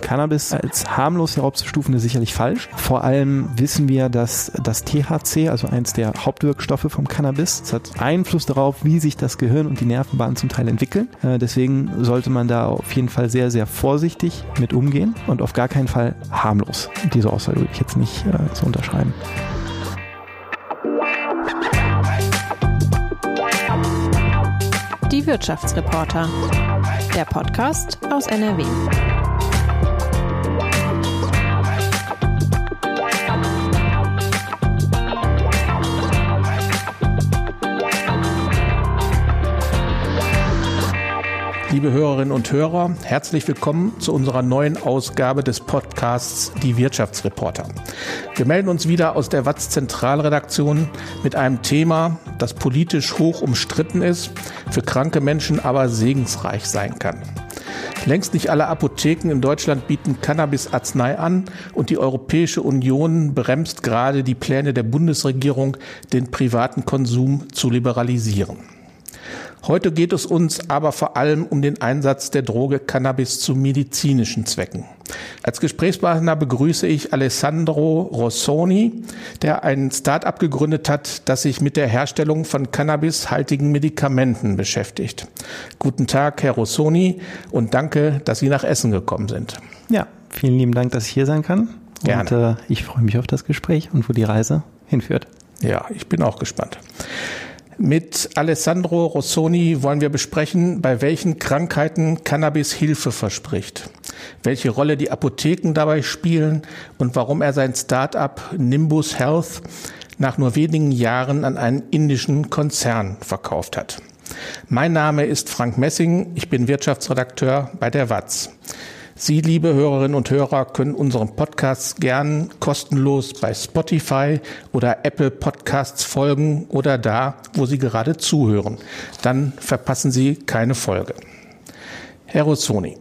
Cannabis als harmlos heraufzustufen ist sicherlich falsch. Vor allem wissen wir, dass das THC, also eins der Hauptwirkstoffe vom Cannabis, hat Einfluss darauf, wie sich das Gehirn und die Nervenbahnen zum Teil entwickeln. Äh, deswegen sollte man da auf jeden Fall sehr, sehr vorsichtig mit umgehen und auf gar keinen Fall harmlos. Diese Aussage würde ich jetzt nicht äh, so unterschreiben. Die Wirtschaftsreporter. Der Podcast aus NRW. Liebe Hörerinnen und Hörer, herzlich willkommen zu unserer neuen Ausgabe des Podcasts Die Wirtschaftsreporter. Wir melden uns wieder aus der Watz Zentralredaktion mit einem Thema, das politisch hoch umstritten ist, für kranke Menschen aber segensreich sein kann. Längst nicht alle Apotheken in Deutschland bieten Cannabis-Arznei an und die Europäische Union bremst gerade die Pläne der Bundesregierung, den privaten Konsum zu liberalisieren. Heute geht es uns aber vor allem um den Einsatz der Droge Cannabis zu medizinischen Zwecken. Als Gesprächspartner begrüße ich Alessandro Rossoni, der ein Start-up gegründet hat, das sich mit der Herstellung von cannabishaltigen Medikamenten beschäftigt. Guten Tag, Herr Rossoni, und danke, dass Sie nach Essen gekommen sind. Ja, vielen lieben Dank, dass ich hier sein kann. Gerne. Und äh, ich freue mich auf das Gespräch und wo die Reise hinführt. Ja, ich bin auch gespannt. Mit Alessandro Rossoni wollen wir besprechen, bei welchen Krankheiten Cannabis Hilfe verspricht, welche Rolle die Apotheken dabei spielen und warum er sein Start-up Nimbus Health nach nur wenigen Jahren an einen indischen Konzern verkauft hat. Mein Name ist Frank Messing, ich bin Wirtschaftsredakteur bei der Watz. Sie, liebe Hörerinnen und Hörer, können unseren Podcast gern kostenlos bei Spotify oder Apple Podcasts folgen oder da, wo Sie gerade zuhören. Dann verpassen Sie keine Folge. Herr Rossoni,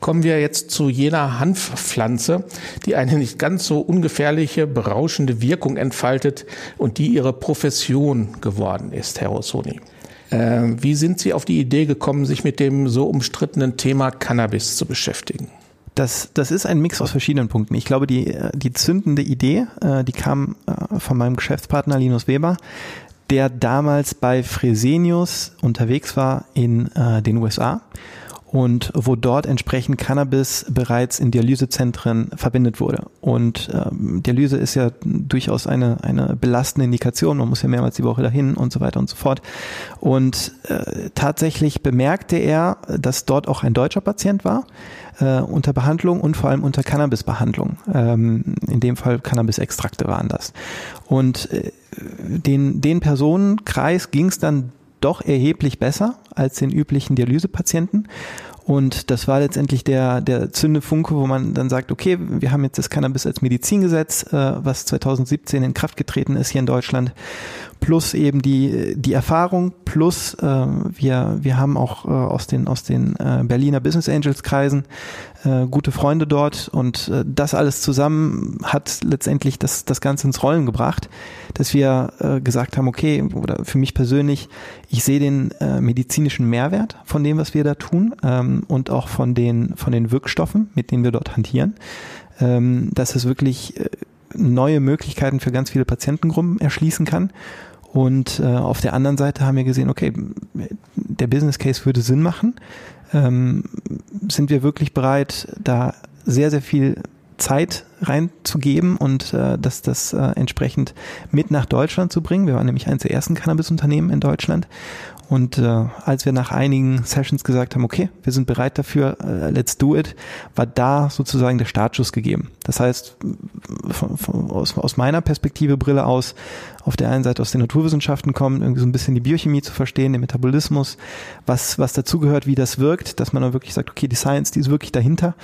kommen wir jetzt zu jener Hanfpflanze, die eine nicht ganz so ungefährliche, berauschende Wirkung entfaltet und die Ihre Profession geworden ist, Herr Rossoni. Äh, wie sind Sie auf die Idee gekommen, sich mit dem so umstrittenen Thema Cannabis zu beschäftigen? Das, das ist ein Mix aus verschiedenen Punkten. Ich glaube, die, die zündende Idee, äh, die kam äh, von meinem Geschäftspartner Linus Weber, der damals bei Fresenius unterwegs war in den USA und wo dort entsprechend Cannabis bereits in Dialysezentren verbindet wurde. Und ähm, Dialyse ist ja durchaus eine, eine belastende Indikation, man muss ja mehrmals die Woche dahin und so weiter und so fort. Und äh, tatsächlich bemerkte er, dass dort auch ein deutscher Patient war, äh, unter Behandlung und vor allem unter Cannabisbehandlung. Ähm, in dem Fall Cannabisextrakte waren das. Und äh, den, den Personenkreis ging es dann doch erheblich besser als den üblichen Dialysepatienten. Und das war letztendlich der, der Zündefunke, wo man dann sagt, okay, wir haben jetzt das Cannabis als Medizingesetz, äh, was 2017 in Kraft getreten ist hier in Deutschland, plus eben die, die Erfahrung, plus äh, wir, wir haben auch äh, aus den, aus den äh, Berliner Business Angels Kreisen äh, gute Freunde dort und äh, das alles zusammen hat letztendlich das, das Ganze ins Rollen gebracht, dass wir äh, gesagt haben, okay, oder für mich persönlich, ich sehe den äh, medizinischen Mehrwert von dem, was wir da tun ähm, und auch von den, von den Wirkstoffen, mit denen wir dort hantieren, ähm, dass es wirklich äh, neue Möglichkeiten für ganz viele Patientengruppen erschließen kann und äh, auf der anderen Seite haben wir gesehen, okay, der Business Case würde Sinn machen. Ähm, sind wir wirklich bereit, da sehr, sehr viel Zeit reinzugeben und äh, das, das äh, entsprechend mit nach Deutschland zu bringen. Wir waren nämlich eines der ersten Cannabis-Unternehmen in Deutschland und äh, als wir nach einigen Sessions gesagt haben, okay, wir sind bereit dafür, äh, let's do it, war da sozusagen der Startschuss gegeben. Das heißt, von, von, aus, aus meiner Perspektive Brille aus, auf der einen Seite aus den Naturwissenschaften kommen, irgendwie so ein bisschen die Biochemie zu verstehen, den Metabolismus, was, was dazugehört, wie das wirkt, dass man dann wirklich sagt, okay, die Science, die ist wirklich dahinter.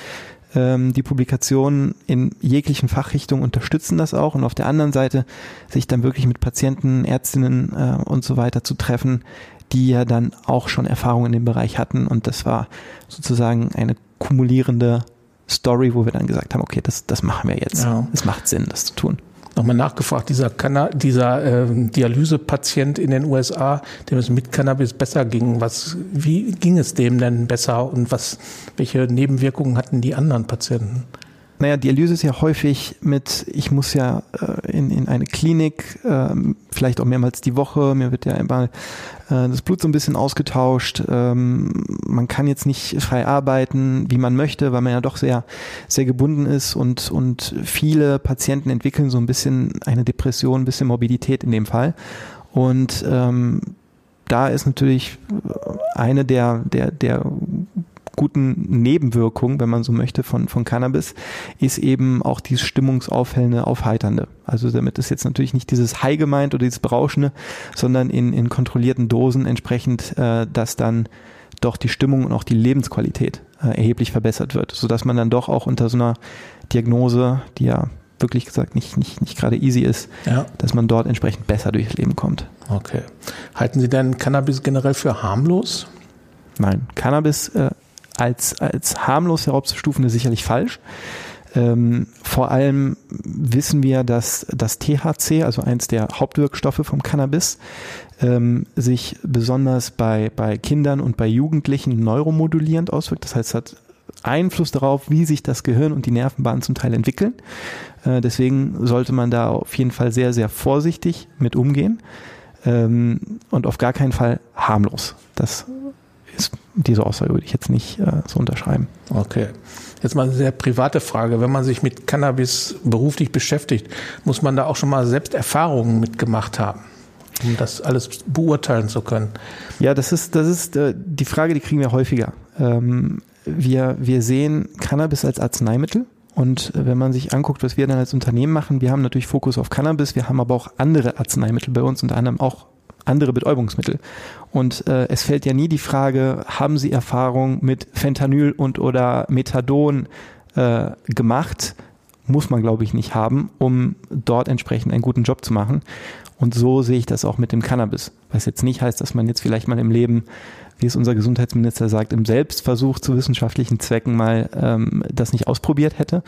Ähm, die Publikationen in jeglichen Fachrichtungen unterstützen das auch und auf der anderen Seite sich dann wirklich mit Patienten, Ärztinnen äh, und so weiter zu treffen, die ja dann auch schon Erfahrung in dem Bereich hatten. Und das war sozusagen eine kumulierende Story, wo wir dann gesagt haben, okay, das, das machen wir jetzt. Ja. Es macht Sinn, das zu tun. Nochmal nachgefragt, dieser, Canna dieser äh, Dialysepatient in den USA, dem es mit Cannabis besser ging, was, wie ging es dem denn besser und was, welche Nebenwirkungen hatten die anderen Patienten? Naja, Dialyse ist ja häufig mit, ich muss ja äh, in, in eine Klinik, äh, vielleicht auch mehrmals die Woche, mir wird ja einmal äh, das Blut so ein bisschen ausgetauscht. Ähm, man kann jetzt nicht frei arbeiten, wie man möchte, weil man ja doch sehr, sehr gebunden ist und, und viele Patienten entwickeln so ein bisschen eine Depression, ein bisschen Morbidität in dem Fall. Und ähm, da ist natürlich eine der, der, der guten Nebenwirkung, wenn man so möchte, von, von Cannabis, ist eben auch dieses stimmungsaufhellende, aufheiternde. Also damit ist jetzt natürlich nicht dieses High gemeint oder dieses Berauschende, sondern in, in kontrollierten Dosen entsprechend, äh, dass dann doch die Stimmung und auch die Lebensqualität äh, erheblich verbessert wird, sodass man dann doch auch unter so einer Diagnose, die ja wirklich gesagt nicht, nicht, nicht gerade easy ist, ja. dass man dort entsprechend besser durchs Leben kommt. Okay. Halten Sie denn Cannabis generell für harmlos? Nein, Cannabis äh, als, als harmlos heraufzustufen ist sicherlich falsch. Ähm, vor allem wissen wir, dass das THC, also eins der Hauptwirkstoffe vom Cannabis, ähm, sich besonders bei, bei Kindern und bei Jugendlichen neuromodulierend auswirkt. Das heißt, es hat Einfluss darauf, wie sich das Gehirn und die Nervenbahnen zum Teil entwickeln. Äh, deswegen sollte man da auf jeden Fall sehr, sehr vorsichtig mit umgehen ähm, und auf gar keinen Fall harmlos. Das diese Aussage würde ich jetzt nicht äh, so unterschreiben. Okay. Jetzt mal eine sehr private Frage. Wenn man sich mit Cannabis beruflich beschäftigt, muss man da auch schon mal selbst Erfahrungen mitgemacht haben, um das alles beurteilen zu können? Ja, das ist, das ist äh, die Frage, die kriegen wir häufiger. Ähm, wir, wir sehen Cannabis als Arzneimittel. Und wenn man sich anguckt, was wir dann als Unternehmen machen, wir haben natürlich Fokus auf Cannabis, wir haben aber auch andere Arzneimittel bei uns, unter anderem auch andere Betäubungsmittel. Und äh, es fällt ja nie die Frage, haben Sie Erfahrung mit Fentanyl und oder Methadon äh, gemacht? Muss man, glaube ich, nicht haben, um dort entsprechend einen guten Job zu machen. Und so sehe ich das auch mit dem Cannabis. Was jetzt nicht heißt, dass man jetzt vielleicht mal im Leben, wie es unser Gesundheitsminister sagt, im Selbstversuch zu wissenschaftlichen Zwecken mal ähm, das nicht ausprobiert hätte.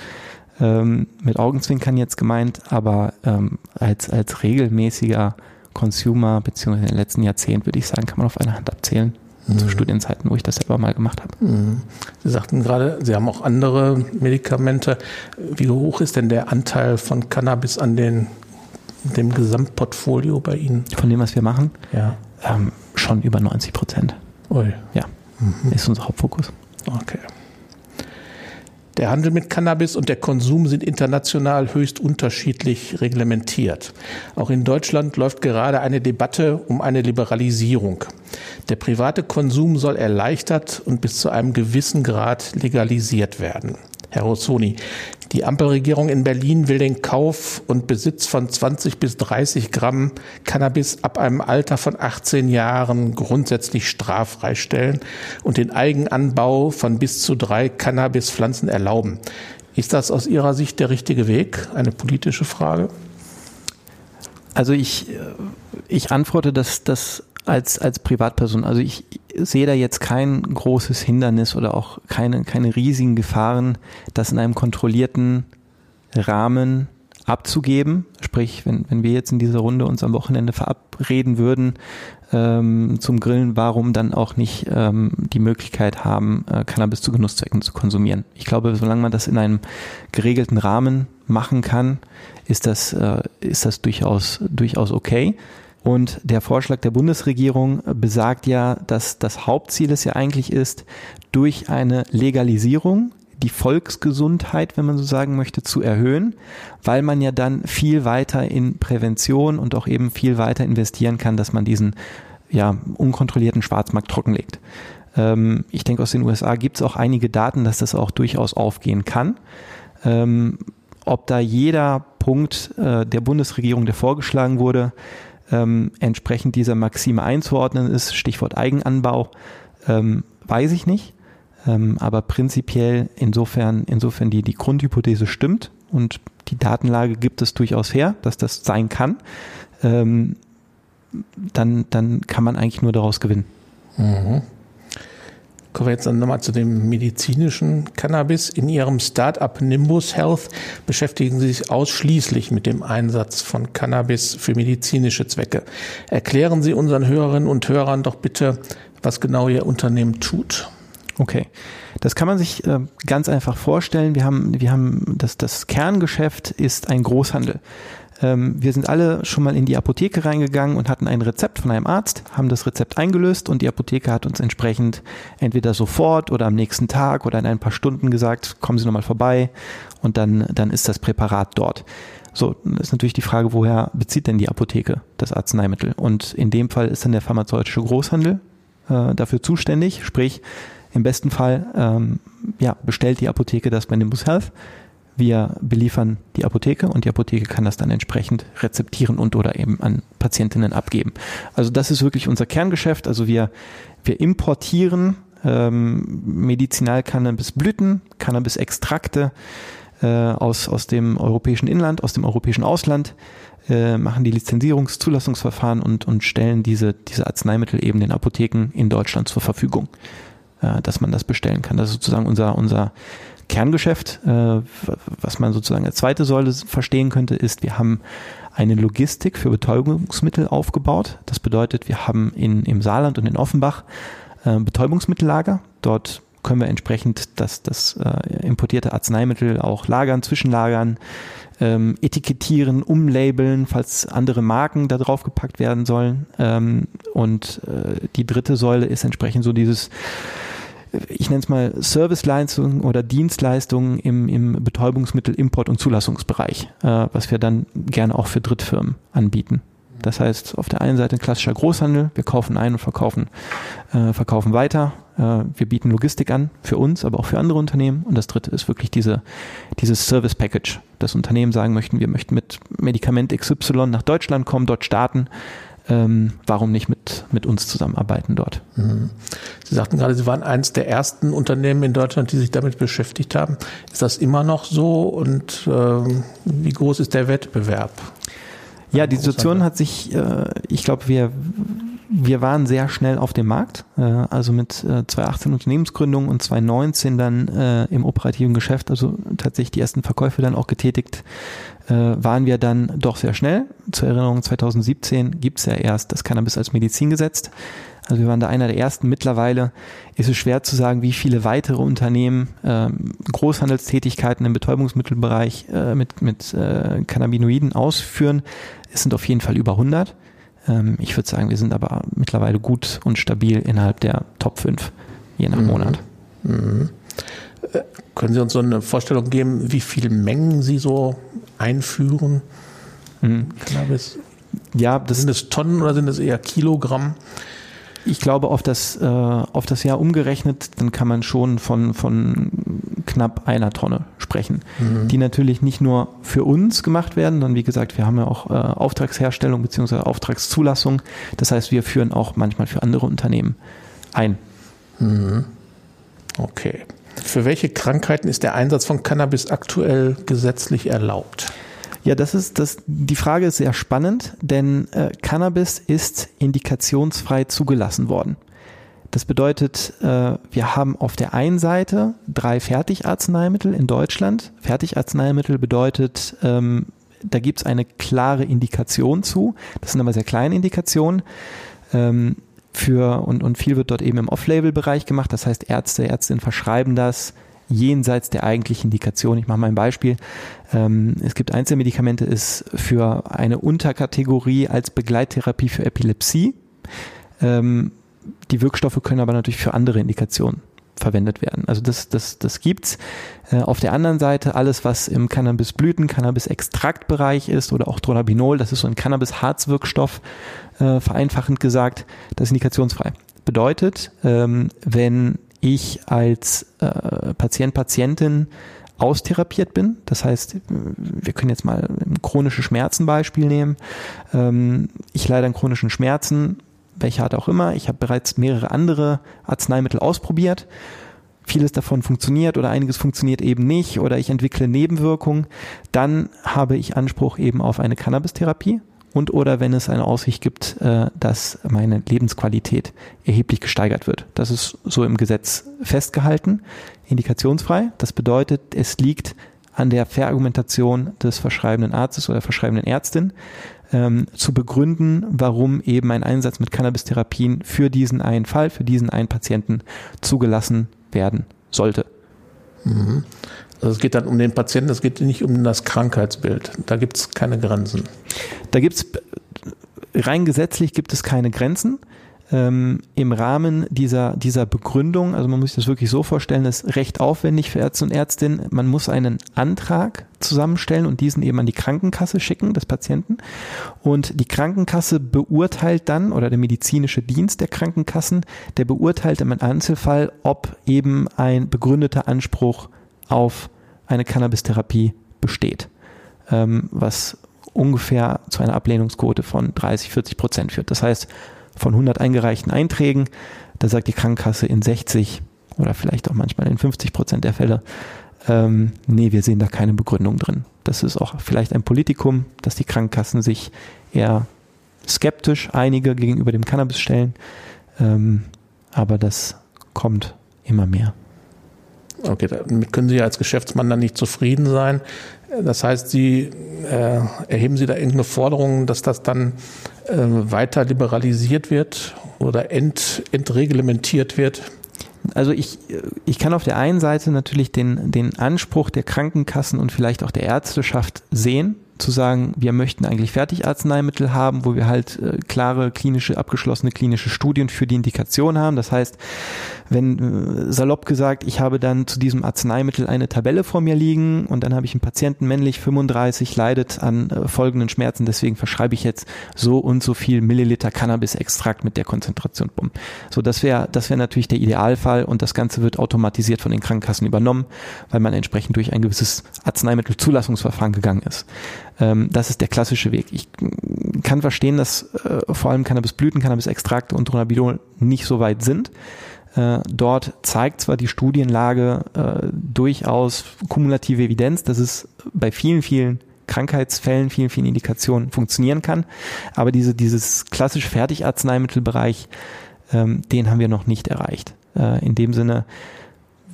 Ähm, mit Augenzwinkern jetzt gemeint, aber ähm, als, als regelmäßiger Consumer, beziehungsweise in den letzten Jahrzehnten, würde ich sagen, kann man auf einer Hand abzählen. Mhm. Zu Studienzeiten, wo ich das selber mal gemacht habe. Mhm. Sie sagten gerade, Sie haben auch andere Medikamente. Wie hoch ist denn der Anteil von Cannabis an den, dem Gesamtportfolio bei Ihnen? Von dem, was wir machen? Ja. Ähm, schon über 90 Prozent. Ui. Ja, mhm. ist unser Hauptfokus. Okay. Der Handel mit Cannabis und der Konsum sind international höchst unterschiedlich reglementiert. Auch in Deutschland läuft gerade eine Debatte um eine Liberalisierung. Der private Konsum soll erleichtert und bis zu einem gewissen Grad legalisiert werden. Herr Rossoni, die Ampelregierung in Berlin will den Kauf und Besitz von 20 bis 30 Gramm Cannabis ab einem Alter von 18 Jahren grundsätzlich straffrei stellen und den Eigenanbau von bis zu drei Cannabispflanzen erlauben. Ist das aus Ihrer Sicht der richtige Weg? Eine politische Frage? Also ich, äh, ich antworte, dass das als, als Privatperson. Also ich sehe da jetzt kein großes Hindernis oder auch keine, keine riesigen Gefahren, das in einem kontrollierten Rahmen abzugeben. Sprich, wenn, wenn wir jetzt in dieser Runde uns am Wochenende verabreden würden ähm, zum Grillen, warum dann auch nicht ähm, die Möglichkeit haben, äh, Cannabis zu Genusszwecken zu konsumieren. Ich glaube, solange man das in einem geregelten Rahmen machen kann, ist das, äh, ist das durchaus, durchaus okay. Und der Vorschlag der Bundesregierung besagt ja, dass das Hauptziel es ja eigentlich ist, durch eine Legalisierung die Volksgesundheit, wenn man so sagen möchte, zu erhöhen, weil man ja dann viel weiter in Prävention und auch eben viel weiter investieren kann, dass man diesen ja, unkontrollierten Schwarzmarkt trockenlegt. Ähm, ich denke, aus den USA gibt es auch einige Daten, dass das auch durchaus aufgehen kann. Ähm, ob da jeder Punkt äh, der Bundesregierung, der vorgeschlagen wurde, ähm, entsprechend dieser Maxime einzuordnen ist, Stichwort Eigenanbau, ähm, weiß ich nicht. Ähm, aber prinzipiell insofern, insofern die, die Grundhypothese stimmt und die Datenlage gibt es durchaus her, dass das sein kann, ähm, dann, dann kann man eigentlich nur daraus gewinnen. Mhm. Kommen wir jetzt dann nochmal zu dem medizinischen Cannabis. In Ihrem Startup Nimbus Health beschäftigen Sie sich ausschließlich mit dem Einsatz von Cannabis für medizinische Zwecke. Erklären Sie unseren Hörerinnen und Hörern doch bitte, was genau Ihr Unternehmen tut. Okay. Das kann man sich äh, ganz einfach vorstellen. Wir haben, wir haben das, das Kerngeschäft ist ein Großhandel. Ähm, wir sind alle schon mal in die Apotheke reingegangen und hatten ein Rezept von einem Arzt, haben das Rezept eingelöst und die Apotheke hat uns entsprechend entweder sofort oder am nächsten Tag oder in ein paar Stunden gesagt, kommen Sie nochmal vorbei und dann, dann ist das Präparat dort. So, ist natürlich die Frage, woher bezieht denn die Apotheke das Arzneimittel? Und in dem Fall ist dann der pharmazeutische Großhandel äh, dafür zuständig, sprich im besten Fall ähm, ja, bestellt die Apotheke das bei Nimbus Health wir beliefern die Apotheke und die Apotheke kann das dann entsprechend rezeptieren und oder eben an Patientinnen abgeben. Also das ist wirklich unser Kerngeschäft. Also wir, wir importieren ähm, Medizinal-Cannabis-Blüten, Cannabis-Extrakte äh, aus, aus dem europäischen Inland, aus dem europäischen Ausland, äh, machen die Lizenzierungs-, Zulassungsverfahren und, und stellen diese, diese Arzneimittel eben den Apotheken in Deutschland zur Verfügung, äh, dass man das bestellen kann. Das ist sozusagen unser, unser Kerngeschäft. Äh, was man sozusagen als zweite Säule verstehen könnte, ist, wir haben eine Logistik für Betäubungsmittel aufgebaut. Das bedeutet, wir haben in, im Saarland und in Offenbach äh, Betäubungsmittellager. Dort können wir entsprechend das, das äh, importierte Arzneimittel auch lagern, zwischenlagern, ähm, etikettieren, umlabeln, falls andere Marken da drauf gepackt werden sollen. Ähm, und die dritte Säule ist entsprechend so dieses ich nenne es mal Serviceleistungen oder Dienstleistungen im, im Betäubungsmittel, Import- und Zulassungsbereich, äh, was wir dann gerne auch für Drittfirmen anbieten. Das heißt, auf der einen Seite ein klassischer Großhandel, wir kaufen ein und verkaufen, äh, verkaufen weiter. Äh, wir bieten Logistik an für uns, aber auch für andere Unternehmen. Und das dritte ist wirklich diese, dieses Service Package. Das Unternehmen sagen möchten, wir möchten mit Medikament XY nach Deutschland kommen, dort starten ähm, warum nicht mit, mit uns zusammenarbeiten dort. Mhm. Sie sagten gerade, Sie waren eines der ersten Unternehmen in Deutschland, die sich damit beschäftigt haben. Ist das immer noch so und ähm, wie groß ist der Wettbewerb? Ja, die Situation hat sich, äh, ich glaube, wir wir waren sehr schnell auf dem Markt, äh, also mit äh, 2018 Unternehmensgründung und 2019 dann äh, im operativen Geschäft, also tatsächlich die ersten Verkäufe dann auch getätigt, äh, waren wir dann doch sehr schnell. Zur Erinnerung, 2017 gibt's ja erst das Cannabis als Medizin gesetzt. Also wir waren da einer der ersten. Mittlerweile ist es schwer zu sagen, wie viele weitere Unternehmen ähm, Großhandelstätigkeiten im Betäubungsmittelbereich äh, mit, mit äh, Cannabinoiden ausführen. Es sind auf jeden Fall über 100. Ähm, ich würde sagen, wir sind aber mittlerweile gut und stabil innerhalb der Top 5, je nach mhm. Monat. Mhm. Äh, können Sie uns so eine Vorstellung geben, wie viele Mengen Sie so einführen? Mhm. Cannabis? Ja, das sind es Tonnen oder sind es eher Kilogramm? Ich glaube, auf das, äh, auf das Jahr umgerechnet, dann kann man schon von, von knapp einer Tonne sprechen, mhm. die natürlich nicht nur für uns gemacht werden, sondern wie gesagt, wir haben ja auch äh, Auftragsherstellung bzw. Auftragszulassung. Das heißt, wir führen auch manchmal für andere Unternehmen ein. Mhm. Okay. Für welche Krankheiten ist der Einsatz von Cannabis aktuell gesetzlich erlaubt? Ja, das ist das. Die Frage ist sehr spannend, denn äh, Cannabis ist indikationsfrei zugelassen worden. Das bedeutet, äh, wir haben auf der einen Seite drei Fertigarzneimittel in Deutschland. Fertigarzneimittel bedeutet, ähm, da gibt es eine klare Indikation zu. Das sind aber sehr kleine Indikationen. Ähm, für, und, und viel wird dort eben im Off-Label-Bereich gemacht. Das heißt, Ärzte, Ärztinnen verschreiben das jenseits der eigentlichen Indikation. Ich mache mal ein Beispiel. Ähm, es gibt Einzelmedikamente, ist für eine Unterkategorie als Begleittherapie für Epilepsie. Ähm, die Wirkstoffe können aber natürlich für andere Indikationen verwendet werden. Also das, das, das gibt's. Äh, auf der anderen Seite alles, was im Cannabisblüten, Cannabis-Extraktbereich ist oder auch Dronabinol, das ist so ein Cannabis-Harzwirkstoff, äh, vereinfachend gesagt, das ist indikationsfrei. Bedeutet, ähm, wenn ich als äh, Patient, Patientin austherapiert bin. Das heißt, wir können jetzt mal ein chronische Schmerzen Beispiel nehmen. Ähm, ich leide an chronischen Schmerzen, welche Art auch immer. Ich habe bereits mehrere andere Arzneimittel ausprobiert. Vieles davon funktioniert oder einiges funktioniert eben nicht oder ich entwickle Nebenwirkungen. Dann habe ich Anspruch eben auf eine Cannabis-Therapie und oder wenn es eine Aussicht gibt, äh, dass meine Lebensqualität erheblich gesteigert wird. Das ist so im Gesetz festgehalten, indikationsfrei. Das bedeutet, es liegt an der Verargumentation des verschreibenden Arztes oder verschreibenden Ärztin ähm, zu begründen, warum eben ein Einsatz mit Cannabis-Therapien für diesen einen Fall, für diesen einen Patienten zugelassen werden sollte. Mhm. Also es geht dann um den Patienten, es geht nicht um das Krankheitsbild. Da gibt es keine Grenzen. Da gibt es rein gesetzlich gibt es keine Grenzen ähm, im Rahmen dieser, dieser Begründung, also man muss sich das wirklich so vorstellen, ist recht aufwendig für Ärzte und Ärztinnen. Man muss einen Antrag zusammenstellen und diesen eben an die Krankenkasse schicken des Patienten. Und die Krankenkasse beurteilt dann, oder der medizinische Dienst der Krankenkassen, der beurteilt im Einzelfall, ob eben ein begründeter Anspruch auf eine Cannabis-Therapie besteht. Ähm, was ungefähr zu einer Ablehnungsquote von 30, 40 Prozent führt. Das heißt, von 100 eingereichten Einträgen, da sagt die Krankenkasse in 60 oder vielleicht auch manchmal in 50 Prozent der Fälle, ähm, nee, wir sehen da keine Begründung drin. Das ist auch vielleicht ein Politikum, dass die Krankenkassen sich eher skeptisch einige gegenüber dem Cannabis stellen, ähm, aber das kommt immer mehr. Okay, damit können Sie als Geschäftsmann dann nicht zufrieden sein. Das heißt, Sie äh, erheben Sie da irgendeine Forderung, dass das dann äh, weiter liberalisiert wird oder ent, entreglementiert wird? Also ich, ich kann auf der einen Seite natürlich den, den Anspruch der Krankenkassen und vielleicht auch der Ärzteschaft sehen, zu sagen, wir möchten eigentlich Fertigarzneimittel haben, wo wir halt äh, klare klinische, abgeschlossene klinische Studien für die Indikation haben. Das heißt, wenn äh, salopp gesagt, ich habe dann zu diesem Arzneimittel eine Tabelle vor mir liegen und dann habe ich einen Patienten männlich 35 leidet an äh, folgenden Schmerzen, deswegen verschreibe ich jetzt so und so viel Milliliter Cannabis-Extrakt mit der Konzentration. Bumm. So, das wäre das wäre natürlich der Idealfall und das Ganze wird automatisiert von den Krankenkassen übernommen, weil man entsprechend durch ein gewisses Arzneimittelzulassungsverfahren gegangen ist. Ähm, das ist der klassische Weg. Ich kann verstehen, dass äh, vor allem Cannabisblüten, Cannabis-Extrakte und Dronabidol nicht so weit sind. Äh, dort zeigt zwar die Studienlage äh, durchaus kumulative Evidenz, dass es bei vielen, vielen Krankheitsfällen, vielen, vielen Indikationen funktionieren kann, aber diese, dieses klassische Fertigarzneimittelbereich, ähm, den haben wir noch nicht erreicht. Äh, in dem Sinne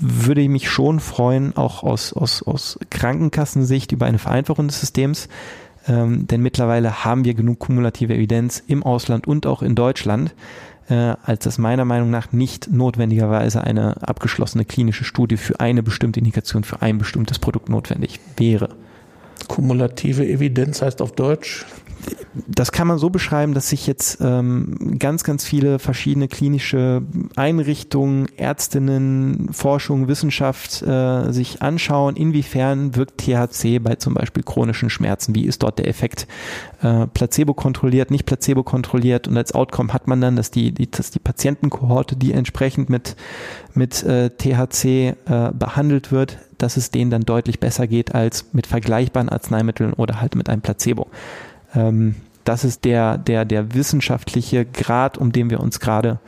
würde ich mich schon freuen, auch aus, aus, aus Krankenkassensicht über eine Vereinfachung des Systems, ähm, denn mittlerweile haben wir genug kumulative Evidenz im Ausland und auch in Deutschland, äh, als das meiner Meinung nach nicht notwendigerweise eine abgeschlossene klinische Studie für eine bestimmte Indikation, für ein bestimmtes Produkt notwendig wäre. Kumulative Evidenz heißt auf Deutsch? Das kann man so beschreiben, dass sich jetzt ähm, ganz, ganz viele verschiedene klinische Einrichtungen, Ärztinnen, Forschung, Wissenschaft äh, sich anschauen, inwiefern wirkt THC bei zum Beispiel chronischen Schmerzen, wie ist dort der Effekt äh, placebo kontrolliert, nicht placebo kontrolliert und als Outcome hat man dann, dass die, die, dass die Patientenkohorte, die entsprechend mit, mit äh, THC äh, behandelt wird, dass es denen dann deutlich besser geht als mit vergleichbaren Arzneimitteln oder halt mit einem Placebo. Ähm, das ist der, der, der wissenschaftliche Grad, um den wir uns gerade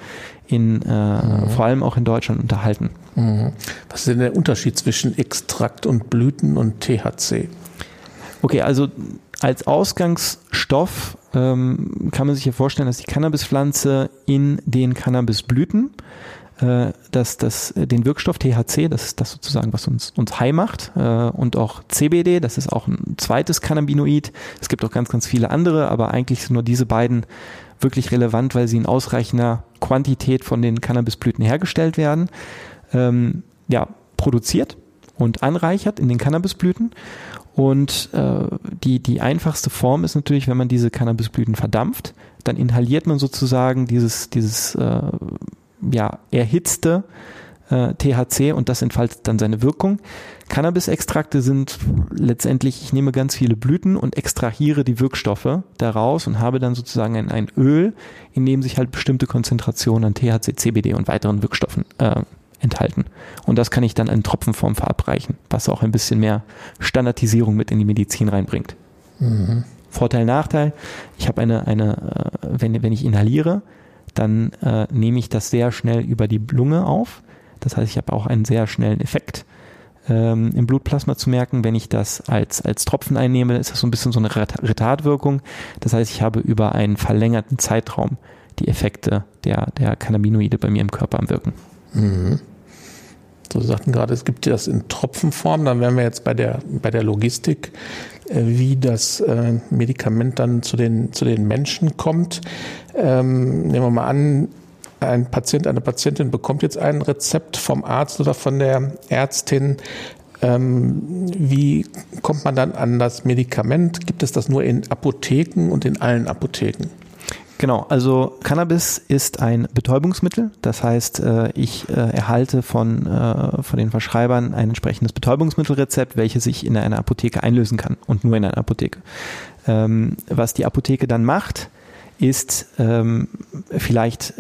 in, äh, mhm. vor allem auch in Deutschland unterhalten. Mhm. Was ist denn der Unterschied zwischen Extrakt und Blüten und THC? Okay, also als Ausgangsstoff ähm, kann man sich ja vorstellen, dass die Cannabispflanze in den Cannabisblüten äh, dass das, äh, den Wirkstoff THC, das ist das sozusagen, was uns, uns high macht, äh, und auch CBD, das ist auch ein zweites Cannabinoid. Es gibt auch ganz, ganz viele andere, aber eigentlich sind nur diese beiden wirklich relevant, weil sie in ausreichender Quantität von den Cannabisblüten hergestellt werden. Ähm, ja, produziert und anreichert in den Cannabisblüten. Und äh, die, die einfachste Form ist natürlich, wenn man diese Cannabisblüten verdampft, dann inhaliert man sozusagen dieses, dieses äh, ja, erhitzte äh, THC und das entfaltet dann seine Wirkung. Cannabis-Extrakte sind letztendlich, ich nehme ganz viele Blüten und extrahiere die Wirkstoffe daraus und habe dann sozusagen ein, ein Öl, in dem sich halt bestimmte Konzentrationen an THC, CBD und weiteren Wirkstoffen äh, enthalten. Und das kann ich dann in Tropfenform verabreichen, was auch ein bisschen mehr Standardisierung mit in die Medizin reinbringt. Mhm. Vorteil, Nachteil, ich habe eine, eine äh, wenn, wenn ich inhaliere, dann äh, nehme ich das sehr schnell über die Lunge auf. Das heißt, ich habe auch einen sehr schnellen Effekt. ähm, im Blutplasma zu merken. Wenn ich das als, als Tropfen einnehme, ist das so ein bisschen so eine Retardwirkung. Das heißt, ich habe über einen verlängerten Zeitraum die Effekte der, der Cannabinoide bei mir im Körper am Wirken. Mhm. So, Sie sagten gerade, es gibt das in Tropfenform. Dann wären wir jetzt bei der, bei der Logistik, äh, wie das äh, Medikament dann zu den, zu den Menschen kommt. Ähm, nehmen wir mal an, ein Patient, eine Patientin bekommt jetzt ein Rezept vom Arzt oder von der Ärztin. Ähm, wie kommt man dann an das Medikament? Gibt es das nur in Apotheken und in allen Apotheken? Genau, also Cannabis ist ein Betäubungsmittel. Das heißt, äh, ich äh, erhalte von, äh, von den Verschreibern ein entsprechendes Betäubungsmittelrezept, welches ich in einer Apotheke einlösen kann und nur in einer Apotheke. Ähm, was die Apotheke dann macht, ist, ähm, vielleicht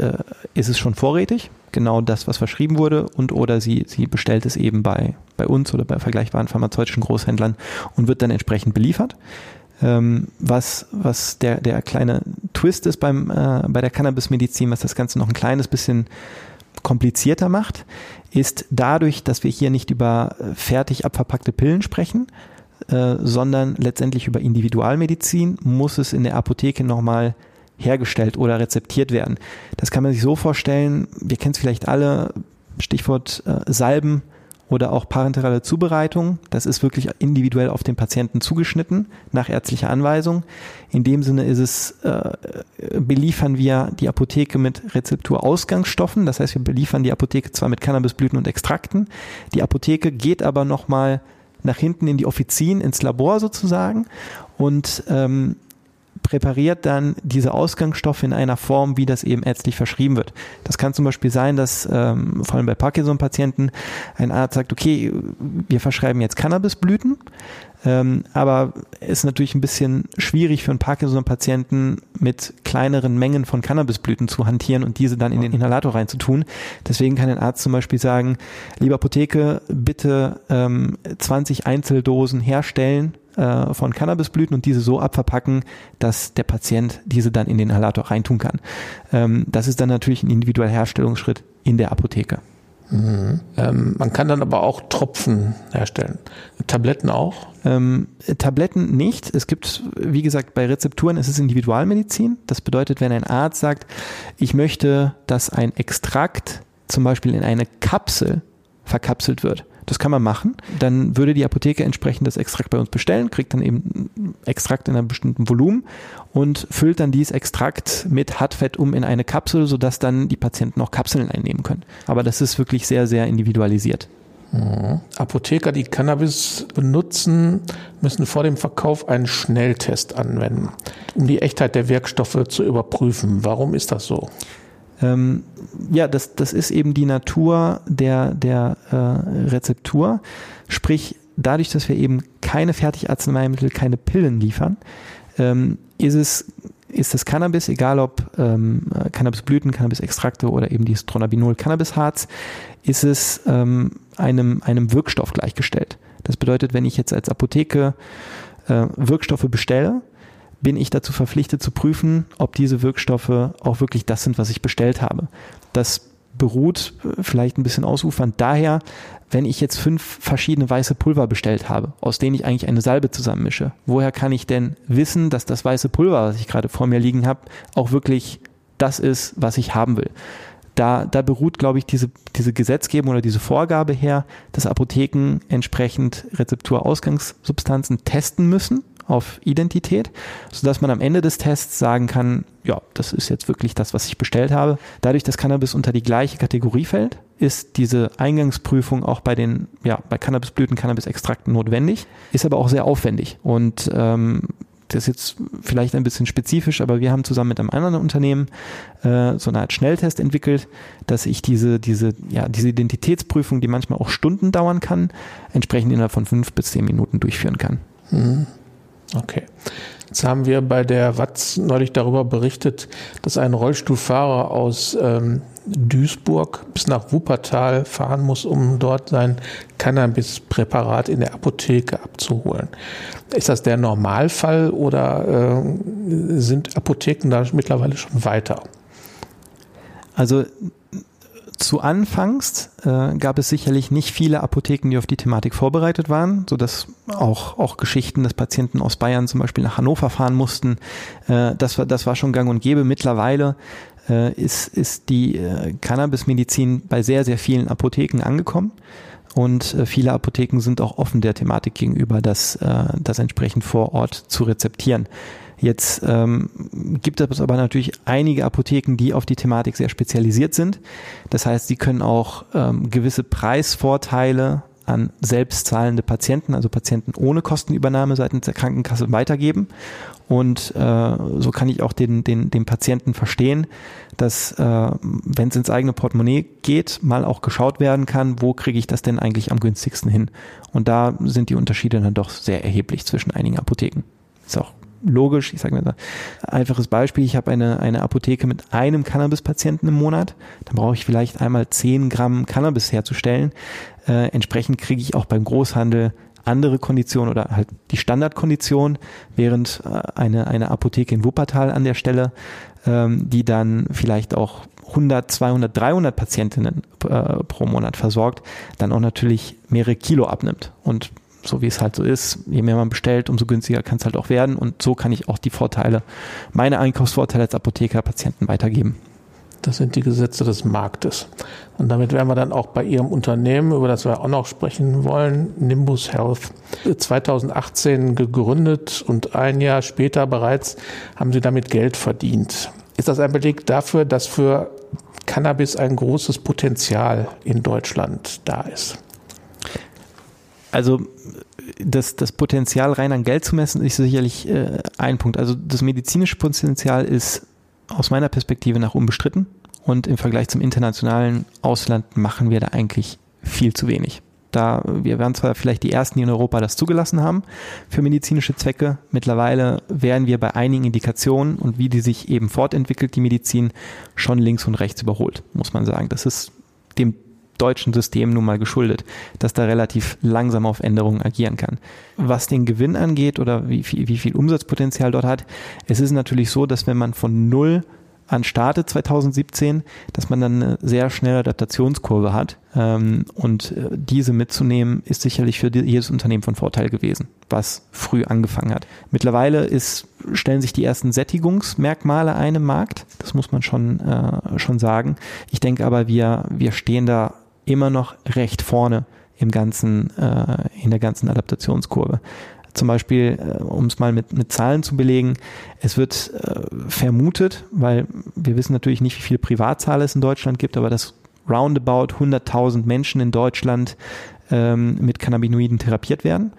ist es schon vorrätig, genau das, was verschrieben wurde, und oder sie, sie bestellt es eben bei, bei uns oder bei vergleichbaren pharmazeutischen Großhändlern und wird dann entsprechend beliefert. Ähm, was, was der, der kleine Twist ist beim, äh, bei der Cannabismedizin, was das Ganze noch ein kleines bisschen komplizierter macht, ist dadurch, dass wir hier nicht über fertig abverpackte Pillen sprechen, äh, sondern letztendlich über Individualmedizin, muss es in der Apotheke nochmal hergestellt oder rezeptiert werden. Das kann man sich so vorstellen, wir kennen es vielleicht alle, Stichwort äh, Salben, oder auch parenterale Zubereitung. Das ist wirklich individuell auf den Patienten zugeschnitten nach ärztlicher Anweisung. In dem Sinne ist es, äh, beliefern wir die Apotheke mit Rezepturausgangsstoffen. Das heißt, wir beliefern die Apotheke zwar mit Cannabisblüten und Extrakten. Die Apotheke geht aber nochmal nach hinten in die Offizien, ins Labor sozusagen und ähm, präpariert dann diese Ausgangsstoffe in einer Form, wie das eben ärztlich verschrieben wird. Das kann zum Beispiel sein, dass ähm, vor allem bei Parkinson-Patienten ein Arzt sagt, okay, wir verschreiben jetzt Cannabisblüten, ähm, aber es ist natürlich ein bisschen schwierig für einen Parkinson-Patienten mit kleineren Mengen von Cannabisblüten zu hantieren und diese dann in den Inhalator reinzutun. Deswegen kann ein Arzt zum Beispiel sagen, liebe Apotheke, bitte ähm, 20 Einzeldosen herstellen äh, von Cannabisblüten und diese so abverpacken, dass der Patient diese dann in den Inhalator reintun kann. Ähm, das ist dann natürlich ein individueller Herstellungsschritt in der Apotheke. Mhm. Ähm, man kann dann aber auch Tropfen herstellen. Tabletten auch? Ähm, Tabletten nicht. Es gibt, wie gesagt, bei Rezepturen ist es Individualmedizin. Das bedeutet, wenn ein Arzt sagt, ich möchte, dass ein Extrakt zum Beispiel in eine Kapsel verkapselt wird, das kann man machen. Dann würde die Apotheke entsprechend das Extrakt bei uns bestellen, kriegt dann eben Extrakt in einem bestimmten Volumen und füllt dann dieses Extrakt mit Hartfett um in eine Kapsel, sodass dann die Patienten auch Kapseln einnehmen können. Aber das ist wirklich sehr, sehr individualisiert. Mhm. Apotheker, die Cannabis benutzen, müssen vor dem Verkauf einen Schnelltest anwenden, um die Echtheit der Wirkstoffe zu überprüfen. Warum ist das so? Ähm, ja, das, das ist eben die Natur der, der äh, Rezeptur. Sprich, dadurch, dass wir eben keine Fertigarzneimittel, keine Pillen liefern, ähm, ist es ist das Cannabis, egal ob ähm, Cannabisblüten, Cannabisextrakte oder eben dieses Dronabinol Cannabisharz, ist es ähm, einem, einem Wirkstoff gleichgestellt. Das bedeutet, wenn ich jetzt als Apotheke äh, Wirkstoffe bestelle, bin ich dazu verpflichtet zu prüfen, ob diese Wirkstoffe auch wirklich das sind, was ich bestellt habe. Das beruht äh, vielleicht ein bisschen ausufernd daher, wenn ich jetzt fünf verschiedene weiße Pulver bestellt habe, aus denen ich eigentlich eine Salbe zusammenmische, woher kann ich denn wissen, dass das weiße Pulver, was ich gerade vor mir liegen habe, auch wirklich das ist, was ich haben will? Da, da beruht, glaube ich, diese, diese Gesetzgebung oder diese Vorgabe her, dass Apotheken entsprechend Rezepturausgangssubstanzen testen müssen auf Identität, sodass man am Ende des Tests sagen kann, ja, das ist jetzt wirklich das, was ich bestellt habe. Dadurch, dass Cannabis unter die gleiche Kategorie fällt, ist diese Eingangsprüfung auch bei den, ja, bei Cannabisblüten, Cannabisextrakten notwendig, ist aber auch sehr aufwendig. Und ähm, das ist jetzt vielleicht ein bisschen spezifisch, aber wir haben zusammen mit einem anderen Unternehmen äh, so eine Art Schnelltest entwickelt, dass ich diese, diese, ja, diese Identitätsprüfung, die manchmal auch Stunden dauern kann, entsprechend innerhalb von fünf bis zehn Minuten durchführen kann. Mhm. Okay. Jetzt haben wir bei der Watz neulich darüber berichtet, dass ein Rollstuhlfahrer aus ähm, Duisburg bis nach Wuppertal fahren muss, um dort sein Cannabispräparat in der Apotheke abzuholen. Ist das der Normalfall oder äh, sind Apotheken da mittlerweile schon weiter? Also zu Anfangs äh, gab es sicherlich nicht viele Apotheken, die auf die Thematik vorbereitet waren, so dass auch, auch Geschichten des Patienten aus Bayern zum Beispiel nach Hannover fahren mussten. Äh, das, war, das war schon gang und gäbe. Mittlerweile äh, ist, ist die äh, Cannabismedizin bei sehr, sehr vielen Apotheken angekommen. Und äh, viele Apotheken sind auch offen der Thematik gegenüber, das, äh, das entsprechend vor Ort zu rezeptieren. Jetzt ähm, gibt es aber natürlich einige Apotheken, die auf die Thematik sehr spezialisiert sind. Das heißt, sie können auch ähm, gewisse Preisvorteile an selbstzahlende Patienten, also Patienten ohne Kostenübernahme seitens der Krankenkasse weitergeben. Und äh, so kann ich auch den, den, den Patienten verstehen, dass, äh, wenn es ins eigene Portemonnaie geht, mal auch geschaut werden kann, wo kriege ich das denn eigentlich am günstigsten hin. Und da sind die Unterschiede dann doch sehr erheblich zwischen einigen Apotheken. Ist auch logisch. Ich sage mir ein einfaches Beispiel. Ich habe eine, eine Apotheke mit einem Cannabis-Patienten im Monat. Dann brauche ich vielleicht einmal 10 Gramm Cannabis herzustellen. Äh, entsprechend kriege ich auch beim Großhandel andere Konditionen oder halt die Standardkondition, während äh, eine, eine Apotheke in Wuppertal an der Stelle, ähm, die dann vielleicht auch 100, 200, 300 Patientinnen äh, pro Monat versorgt, dann auch natürlich mehrere Kilo abnimmt. Und so wie es halt so ist, je mehr man bestellt, umso günstiger kann es halt auch werden. Und so kann ich auch die Vorteile, meine Einkaufsvorteile als Apotheker Patienten weitergeben. Das sind die Gesetze des Marktes. Und damit wären wir dann auch bei Ihrem Unternehmen, über das wir auch noch sprechen wollen, Nimbus Health. 2018 gegründet und ein Jahr später bereits haben Sie damit Geld verdient. Ist das ein Beleg dafür, dass für Cannabis ein großes Potenzial in Deutschland da ist? Also das, das Potenzial rein an Geld zu messen, ist sicherlich äh, ein Punkt. Also das medizinische Potenzial ist aus meiner Perspektive nach unbestritten und im Vergleich zum internationalen Ausland machen wir da eigentlich viel zu wenig. Da, wir waren zwar vielleicht die ersten, die in Europa das zugelassen haben für medizinische Zwecke. Mittlerweile werden wir bei einigen Indikationen und wie die sich eben fortentwickelt, die Medizin, schon links und rechts überholt, muss man sagen. Das ist dem deutschen System nun mal geschuldet, dass da relativ langsam auf Änderungen agieren kann. Was den Gewinn angeht oder wie viel, wie viel Umsatzpotenzial dort hat, es ist natürlich so, dass wenn man von null an startet 2017, dass man dann eine sehr schnelle Adaptationskurve hat. Ähm, und äh, diese mitzunehmen, ist sicherlich für jedes Unternehmen von Vorteil gewesen, was früh angefangen hat. Mittlerweile ist, stellen sich die ersten Sättigungsmerkmale ein im Markt. Das muss man schon, äh, schon sagen. Ich denke aber, wir, wir stehen da immer noch recht vorne im ganzen, äh, in der ganzen Adaptationskurve. Zum Beispiel, äh, um es mal mit, mit Zahlen zu belegen, es wird äh, vermutet, weil wir wissen natürlich nicht, wie viele Privatzahlen es in Deutschland gibt, aber dass roundabout 100.000 Menschen in Deutschland ähm, mit Cannabinoiden therapiert werden.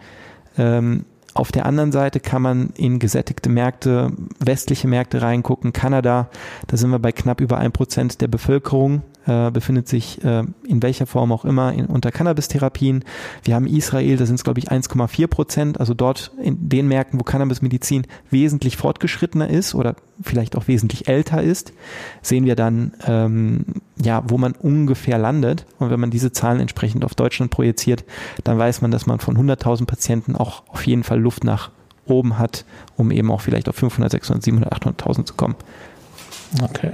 Ähm, auf der anderen Seite kann man in gesättigte Märkte, westliche Märkte reingucken. Kanada, da sind wir bei knapp über ein Prozent der Bevölkerung, äh, befindet sich äh, in welcher Form auch immer in, unter Cannabis-Therapien. Wir haben Israel, da sind es glaube ich 1,4 Prozent, also dort in den Märkten, wo Cannabismedizin wesentlich fortgeschrittener ist oder vielleicht auch wesentlich älter ist, sehen wir dann, ähm, ja, wo man ungefähr landet. Und wenn man diese Zahlen entsprechend auf Deutschland projiziert, dann weiß man, dass man von 100.000 Patienten auch auf jeden Fall Luft nach oben hat, um eben auch vielleicht auf 500, 600, 700, 800.000 zu kommen. Okay.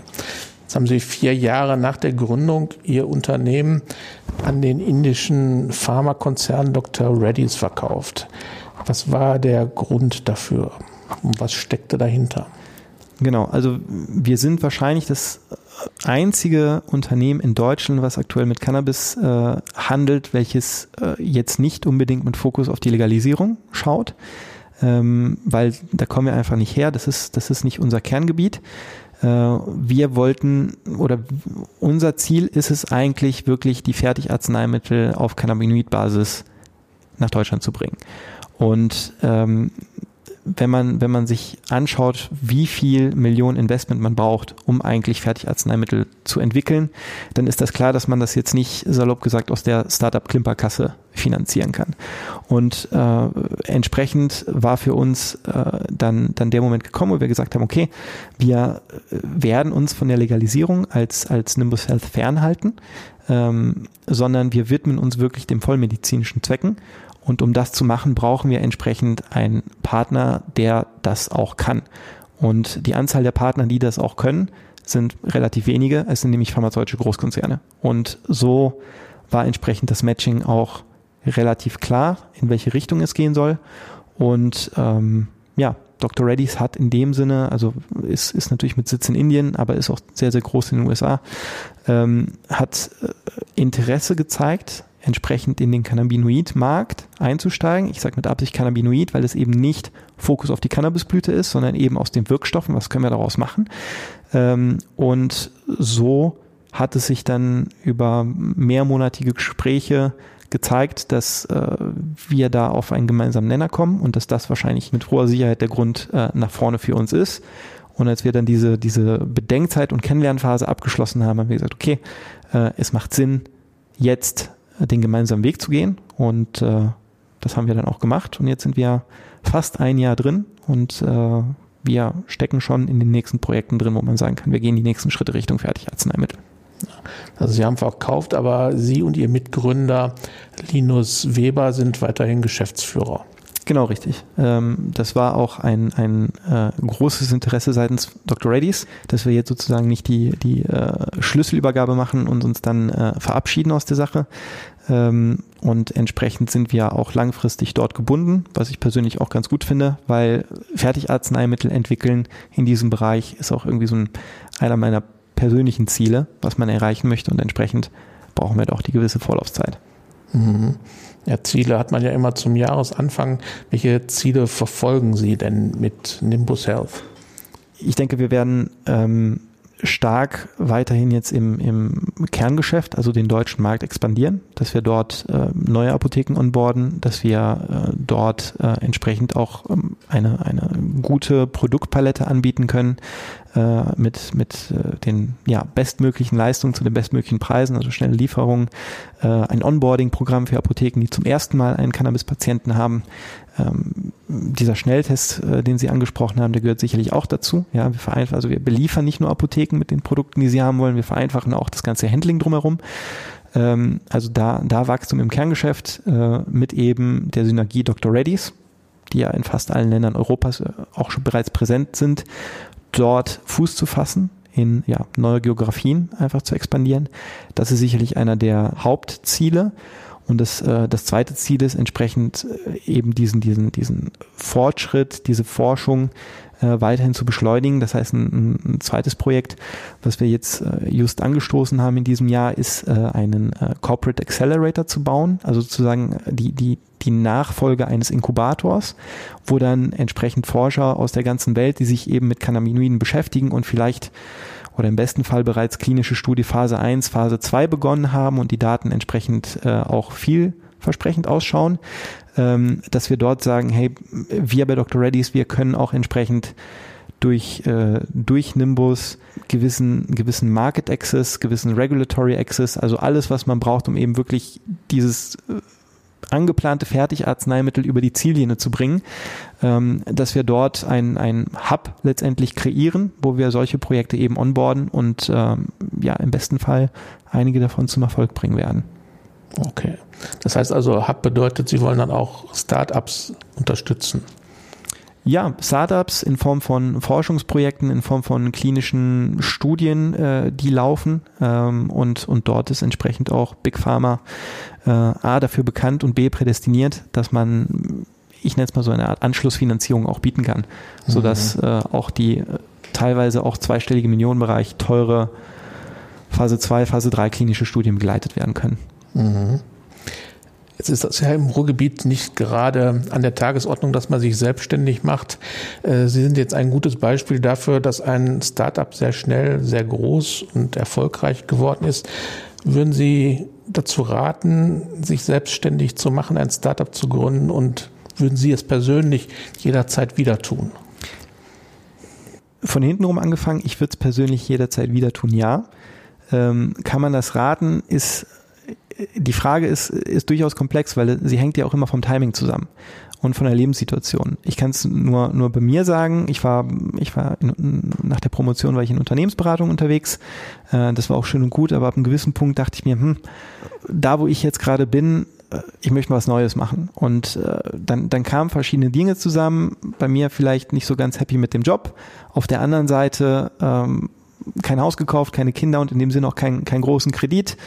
Jetzt haben Sie vier Jahre nach der Gründung Ihr Unternehmen an den indischen Pharmakonzern Dr. Reddy's verkauft. Was war der Grund dafür und was steckte dahinter? Genau, also wir sind wahrscheinlich das einzige Unternehmen in Deutschland, was aktuell mit Cannabis äh, handelt, welches äh, jetzt nicht unbedingt mit Fokus auf die Legalisierung schaut, ähm, weil da kommen wir einfach nicht her. Das ist, das ist nicht unser Kerngebiet. Äh, wir wollten oder unser Ziel ist es eigentlich wirklich, die Fertigarzneimittel auf Cannabinoid-Basis nach Deutschland zu bringen. Und ähm, wenn man, wenn man sich anschaut, wie viel Millionen Investment man braucht, um eigentlich Fertigarzneimittel zu entwickeln, dann ist das klar, dass man das jetzt nicht salopp gesagt aus der Startup-Klimperkasse finanzieren kann. Und äh, entsprechend war für uns äh, dann, dann der Moment gekommen, wo wir gesagt haben, okay, wir äh, werden uns von der Legalisierung als, als Nimbus Health fernhalten, ähm, sondern wir widmen uns wirklich dem vollmedizinischen Zwecken und um das zu machen, brauchen wir entsprechend einen Partner, der das auch kann. Und die Anzahl der Partner, die das auch können, sind relativ wenige, es sind nämlich pharmazeutische Großkonzerne. Und so war entsprechend das Matching auch relativ klar, in welche Richtung es gehen soll. Und ähm, ja, Dr. Reddy's hat in dem Sinne, also ist, ist natürlich mit Sitz in Indien, aber ist auch sehr, sehr groß in den USA, ähm, hat äh, Interesse gezeigt, entsprechend in den Cannabinoid-Markt einzusteigen. Ich sage mit Absicht Cannabinoid, weil es eben nicht Fokus auf die Cannabisblüte ist, sondern eben aus den Wirkstoffen, was können wir daraus machen. Ähm, und so hat es sich dann über mehrmonatige Gespräche gezeigt, dass äh, wir da auf einen gemeinsamen Nenner kommen und dass das wahrscheinlich mit hoher Sicherheit der Grund äh, nach vorne für uns ist. Und als wir dann diese, diese Bedenkzeit und Kennenlernphase abgeschlossen haben, haben wir gesagt, okay, äh, es macht Sinn, jetzt den gemeinsamen Weg zu gehen. Und äh, das haben wir dann auch gemacht. Und jetzt sind wir fast ein Jahr drin und äh, wir stecken schon in den nächsten Projekten drin, wo man sagen kann, wir gehen die nächsten Schritte Richtung Fertigarzneimittel. Also Sie haben verkauft, aber Sie und Ihr Mitgründer Linus Weber sind weiterhin Geschäftsführer. Genau, richtig. Ähm, das war auch ein, ein äh, großes Interesse seitens Dr. Reddy's, dass wir jetzt sozusagen nicht die, die äh, Schlüsselübergabe machen und uns dann äh, verabschieden aus der Sache. Ähm, und entsprechend sind wir auch langfristig dort gebunden, was ich persönlich auch ganz gut finde, weil Fertigarzneimittel entwickeln in diesem Bereich ist auch irgendwie so ein, einer meiner persönlichen Ziele, was man erreichen möchte und entsprechend brauchen wir doch die gewisse Vorlaufzeit. Mhm. Ja, Ziele hat man ja immer zum Jahresanfang. Welche Ziele verfolgen Sie denn mit Nimbus Health? Ich denke, wir werden ähm, stark weiterhin jetzt im, im Kerngeschäft, also den deutschen Markt expandieren, dass wir dort äh, neue Apotheken onboarden, dass wir äh, dort äh, entsprechend auch ähm, eine, eine gute Produktpalette anbieten können, äh, mit, mit äh, den ja, bestmöglichen Leistungen zu den bestmöglichen Preisen, also schnelle Lieferungen, äh, ein Onboarding-Programm für Apotheken, die zum ersten Mal einen Cannabis-Patienten haben. Ähm, dieser Schnelltest, äh, den Sie angesprochen haben, der gehört sicherlich auch dazu. Ja, wir vereinfachen, also wir beliefern nicht nur Apotheken mit den Produkten, die sie haben wollen, wir vereinfachen auch das ganze Handling drumherum. Ähm, also da, da Wachstum im Kerngeschäft äh, mit eben der Synergie Dr. Reddy's, die ja in fast allen Ländern Europas äh, auch schon bereits präsent sind dort Fuß zu fassen, in ja, neue Geografien einfach zu expandieren. Das ist sicherlich einer der Hauptziele. Und das, äh, das zweite Ziel ist entsprechend äh, eben diesen, diesen, diesen Fortschritt, diese Forschung äh, weiterhin zu beschleunigen. Das heißt, ein, ein zweites Projekt, was wir jetzt äh, just angestoßen haben in diesem Jahr, ist äh, einen äh, Corporate Accelerator zu bauen, also sozusagen die, die, die Nachfolge eines Inkubators, wo dann entsprechend Forscher aus der ganzen Welt, die sich eben mit Cannabinoiden beschäftigen und vielleicht oder im besten Fall bereits klinische Studie Phase 1, Phase 2 begonnen haben und die Daten entsprechend äh, auch vielversprechend ausschauen, ähm, dass wir dort sagen, hey, wir bei Dr. Reddy's, wir können auch entsprechend durch, äh, durch Nimbus gewissen, gewissen Market Access, gewissen Regulatory Access, also alles, was man braucht, um eben wirklich dieses äh, angeplante Fertigarzneimittel über die Ziellinie zu bringen, ähm, dass wir dort ein, ein Hub letztendlich kreieren, wo wir solche Projekte eben onboarden und ähm, ja, im besten Fall einige davon zum Erfolg bringen werden. Okay. Das heißt also, Hub bedeutet, Sie wollen dann auch Startups unterstützen. Ja, Startups in Form von Forschungsprojekten, in Form von klinischen Studien, äh, die laufen. Ähm, und, und dort ist entsprechend auch Big Pharma äh, A dafür bekannt und B prädestiniert, dass man, ich nenne es mal so eine Art Anschlussfinanzierung auch bieten kann, mhm. sodass äh, auch die äh, teilweise auch zweistellige Millionenbereich teure Phase 2, Phase 3 klinische Studien begleitet werden können. Mhm. Jetzt ist das ja im Ruhrgebiet nicht gerade an der Tagesordnung, dass man sich selbstständig macht. Äh, Sie sind jetzt ein gutes Beispiel dafür, dass ein Startup sehr schnell, sehr groß und erfolgreich geworden ist. Würden Sie dazu raten, sich selbstständig zu machen, ein Startup zu gründen und würden Sie es persönlich jederzeit wieder tun? Von hinten rum angefangen, ich würde es persönlich jederzeit wieder tun, ja. Ähm, kann man das raten, ist die Frage ist, ist durchaus komplex, weil sie hängt ja auch immer vom Timing zusammen und von der Lebenssituation. Ich kann es nur, nur bei mir sagen, ich war, ich war in, nach der Promotion war ich in Unternehmensberatung unterwegs. Äh, das war auch schön und gut, aber ab einem gewissen Punkt dachte ich mir, hm, da wo ich jetzt gerade bin, äh, ich möchte mal was Neues machen. Und äh, dann, dann kamen verschiedene Dinge zusammen. Bei mir vielleicht nicht so ganz happy mit dem Job. Auf der anderen Seite ähm, kein Haus gekauft, keine Kinder und in dem Sinne auch keinen keinen großen Kredit.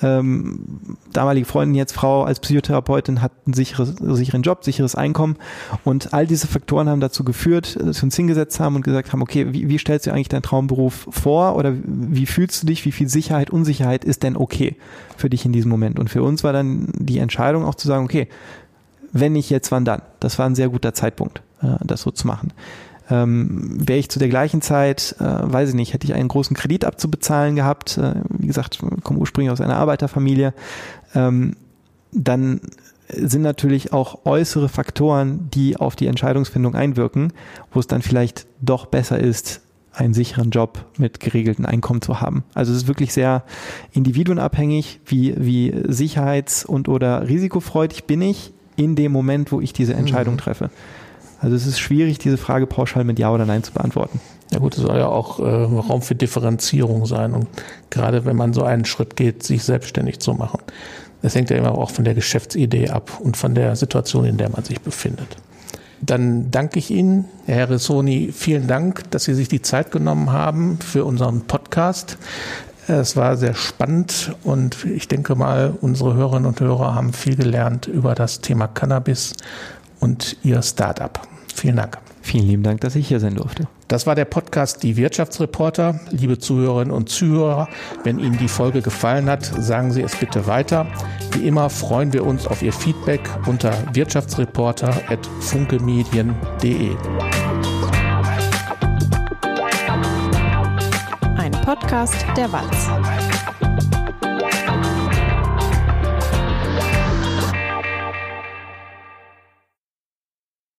Ähm, damalige Freundin, jetzt Frau als Psychotherapeutin hat einen sicheres, sicheren Job, sicheres Einkommen und all diese Faktoren haben dazu geführt, dass wir uns hingesetzt haben und gesagt haben, okay, wie, wie stellst du eigentlich deinen Traumberuf vor oder wie fühlst du dich, wie viel Sicherheit, Unsicherheit ist denn okay für dich in diesem Moment? Und für uns war dann die Entscheidung auch zu sagen, okay, wenn nicht jetzt, wann dann? Das war ein sehr guter Zeitpunkt, äh, das so zu machen. Ähm, wäre ich zu der gleichen Zeit, äh, weiß ich nicht, hätte ich einen großen Kredit abzubezahlen gehabt, äh, wie gesagt, komme ursprünglich aus einer Arbeiterfamilie, ähm, dann sind natürlich auch äußere Faktoren, die auf die Entscheidungsfindung einwirken, wo es dann vielleicht doch besser ist, einen sicheren Job mit geregelten Einkommen zu haben. Also es ist wirklich sehr individuenabhängig, wie, wie sicherheits- und oder risikofreudig bin ich in dem Moment, wo ich diese Entscheidung mhm. treffe. Also es ist schwierig, diese Frage pauschal mit Ja oder Nein zu beantworten. Ja gut, es soll ja auch äh, Raum für Differenzierung sein und gerade wenn man so einen Schritt geht, sich selbstständig zu machen. Das hängt ja immer auch von der Geschäftsidee ab und von der Situation, in der man sich befindet. Dann danke ich Ihnen, Herr Rissoni, vielen Dank, dass Sie sich die Zeit genommen haben für unseren Podcast. Es war sehr spannend und ich denke mal, unsere Hörerinnen und Hörer haben viel gelernt über das Thema Cannabis und Ihr Startup. Vielen Dank. Vielen lieben Dank, dass ich hier sein durfte. Das war der Podcast Die Wirtschaftsreporter. Liebe Zuhörerinnen und Zuhörer, wenn Ihnen die Folge gefallen hat, sagen Sie es bitte weiter. Wie immer freuen wir uns auf Ihr Feedback unter wirtschaftsreporter.funkemedien.de. Ein Podcast der Walz.